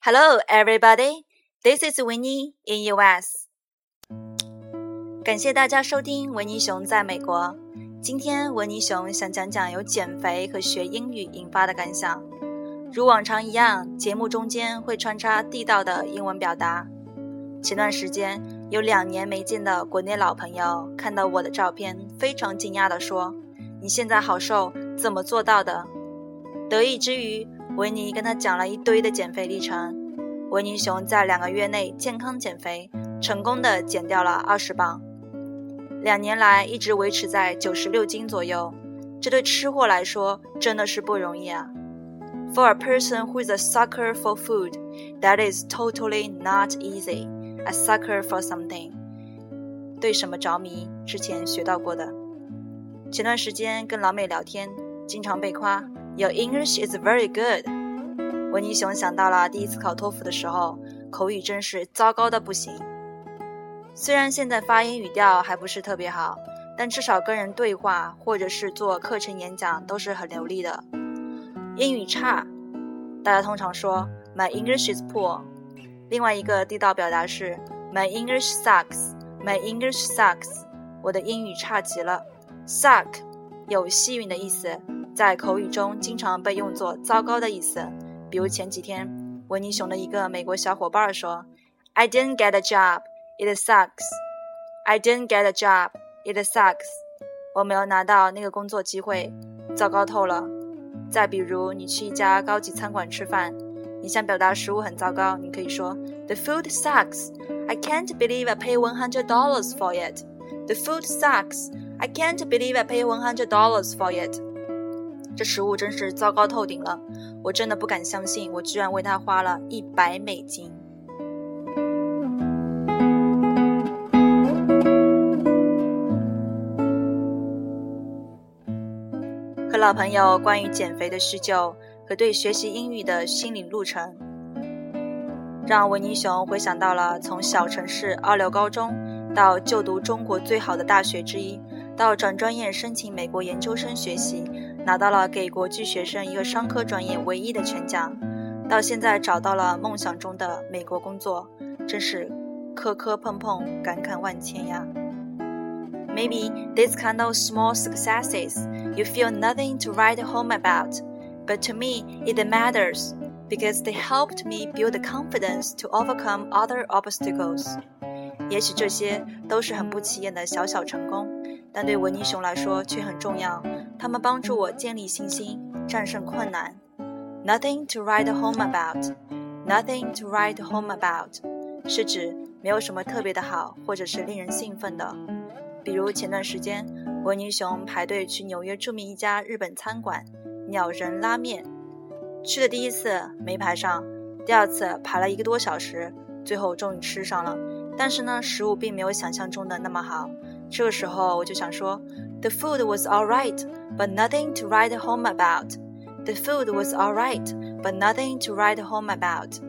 Hello, everybody. This is Winnie in US. 感谢大家收听维尼熊在美国。今天维尼熊想讲讲由减肥和学英语引发的感想。如往常一样，节目中间会穿插地道的英文表达。前段时间，有两年没见的国内老朋友看到我的照片，非常惊讶地说：“你现在好瘦，怎么做到的？”得意之余，维尼跟他讲了一堆的减肥历程。维尼熊在两个月内健康减肥，成功的减掉了二十磅，两年来一直维持在九十六斤左右。这对吃货来说真的是不容易啊！For a person who is a sucker for food, that is totally not easy. A sucker for something，对什么着迷？之前学到过的。前段时间跟老美聊天，经常被夸，Your English is very good。维尼熊想到了第一次考托福的时候，口语真是糟糕的不行。虽然现在发音语调还不是特别好，但至少跟人对话或者是做课程演讲都是很流利的。英语差，大家通常说 My English is poor。另外一个地道表达是 My English sucks。My English sucks。我的英语差极了。Suck 有幸运的意思，在口语中经常被用作糟糕的意思。比如前几天，维尼熊的一个美国小伙伴说：“I didn't get a job. It sucks. I didn't get a job. It sucks. 我没有拿到那个工作机会，糟糕透了。”再比如，你去一家高级餐馆吃饭，你想表达食物很糟糕，你可以说：“The food sucks. I can't believe I pay one hundred dollars for it. The food sucks. I can't believe I pay one hundred dollars for it.” 这食物真是糟糕透顶了，我真的不敢相信，我居然为它花了一百美金。和老朋友关于减肥的叙旧和对学习英语的心理路程，让维尼熊回想到了从小城市二流高中到就读中国最好的大学之一，到转专业申请美国研究生学习。拿到了给国际学生一个商科专业唯一的全奖，到现在找到了梦想中的美国工作，真是磕磕碰碰，感慨万千呀。Maybe these kind of small successes you feel nothing to write home about, but to me it matters because they helped me build the confidence to overcome other obstacles. 也许这些都是很不起眼的小小成功，但对文尼熊来说却很重要。他们帮助我建立信心，战胜困难。Nothing to write home about. Nothing to write home about 是指没有什么特别的好，或者是令人兴奋的。比如前段时间，文尼熊排队去纽约著名一家日本餐馆——鸟人拉面。去的第一次没排上，第二次排了一个多小时，最后终于吃上了。但是呢，食物并没有想象中的那么好。这个时候我就想说，The food was all right。but nothing to write home about. The food was all right, but nothing to write home about.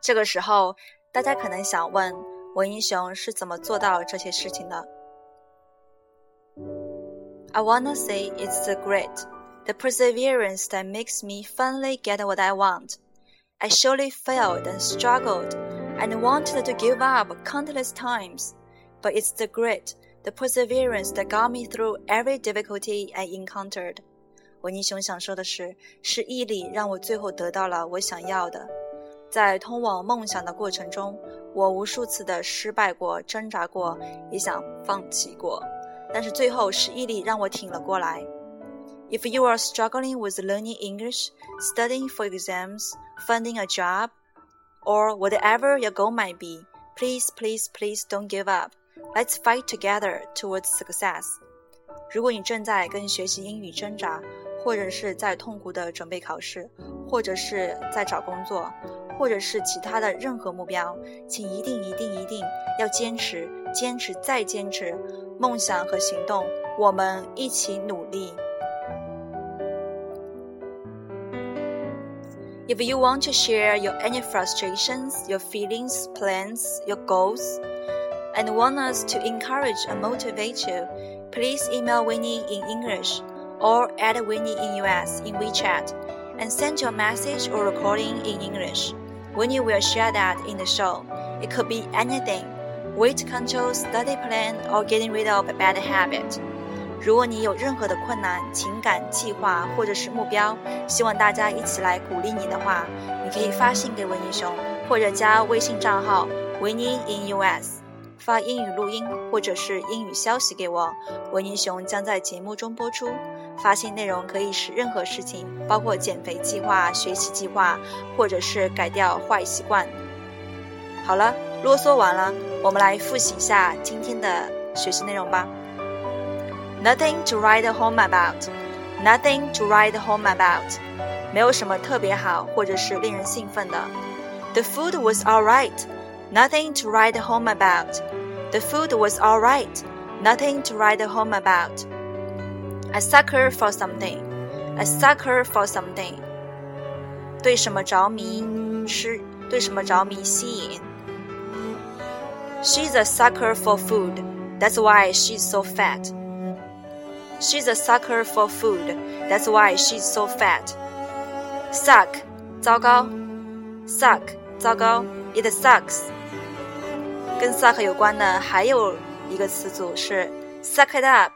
这个时候，大家可能想问， 文英雄是怎么做到这些事情的？I wanna say it's the grit the perseverance that makes me finally get what I want. I surely failed and struggled and wanted to give up countless times, but it's the grit, the perseverance that got me through every difficulty I encountered. 维尼熊想说的是，是毅力让我最后得到了我想要的。 在通往梦想的过程中，我无数次的失败过、挣扎过，也想放弃过，但是最后是毅力让我挺了过来。if you are struggling with learning English, studying for exams, finding a job, or whatever your goal might be, please, please, please don't give up. Let's fight together towards success. 如果你正在跟学习英语挣扎，或者是在痛苦的准备考试，或者是在找工作，或者是其他的任何目标，请一定一定一定要坚持，坚持再坚持，梦想和行动，我们一起努力。 If you want to share your any frustrations, your feelings, plans, your goals, and want us to encourage and motivate you, please email Winnie in English or add Winnie in US in WeChat and send your message or recording in English. When you will share that in the show. It could be anything weight control, study plan, or getting rid of a bad habit. 如果你有任何的困难、情感计划或者是目标，希望大家一起来鼓励你的话，你可以发信给维尼熊，或者加微信账号维尼 in US，发英语录音或者是英语消息给我，维尼熊将在节目中播出。发信内容可以是任何事情，包括减肥计划、学习计划，或者是改掉坏习惯。好了，啰嗦完了，我们来复习一下今天的学习内容吧。Nothing to write home about. Nothing to write home about. 没有什么特别好或者是令人兴奋的。The food was all right. Nothing to write home about. The food was alright. Nothing to write home about. A sucker for something. A sucker for something. 对什么着迷，是对什么着迷吸引。She's a sucker for food. That's why she's so fat. She's a sucker for food. That's why she's so fat. Suck, 糟糕。Suck, 糟糕。It sucks. 跟 suck 有关的还有一个词组是 suck it up.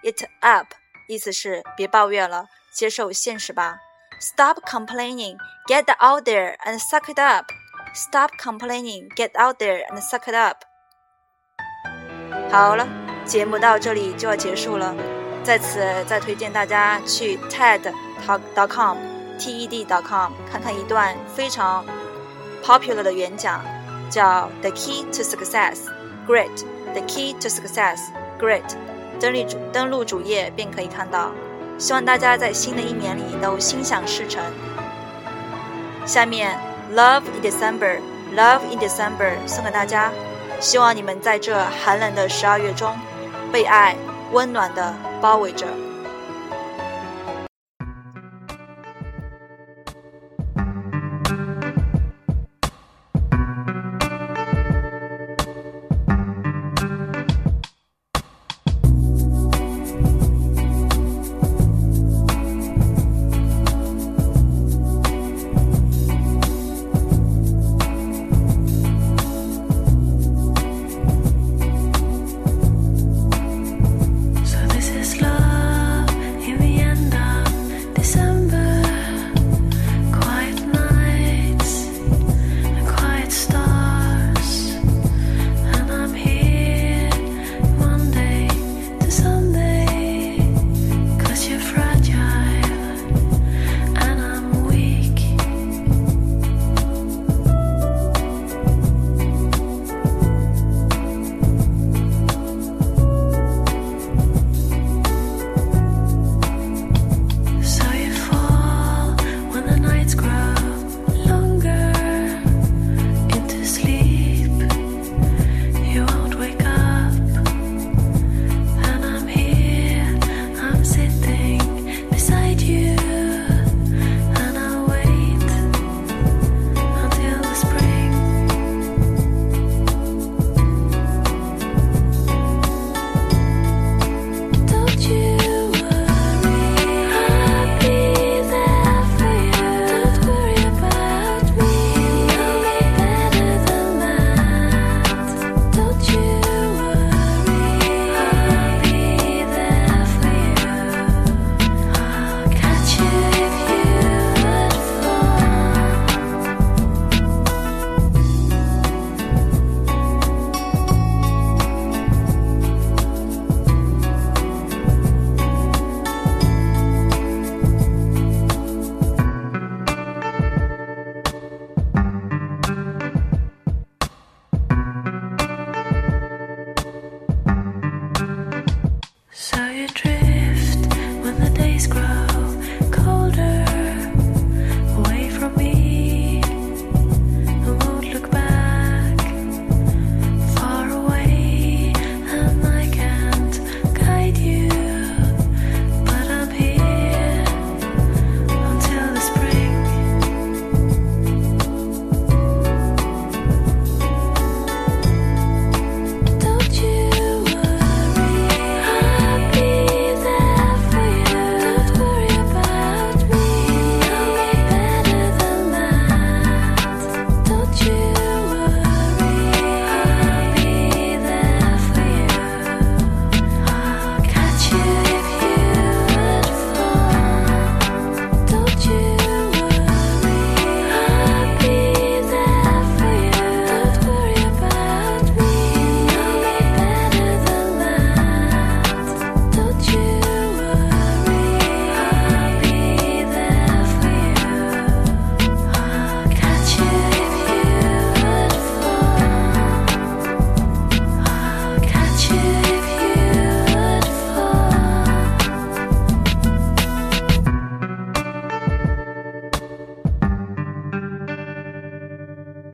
Suck it up，意思是别抱怨了，接受现实吧。Stop complaining, get out there and suck it up. Stop complaining, get out there and suck it up. 好了。节目到这里就要结束了，在此再推荐大家去 TED.com，T-E-D.com 看看一段非常 popular 的演讲，叫 The Key to Success Grit。The Key to Success Grit， 登录主登录主页便可以看到。希望大家在新的一年里都心想事成。下面 Love in December，Love in December 送给大家，希望你们在这寒冷的十二月中。被爱温暖的包围着。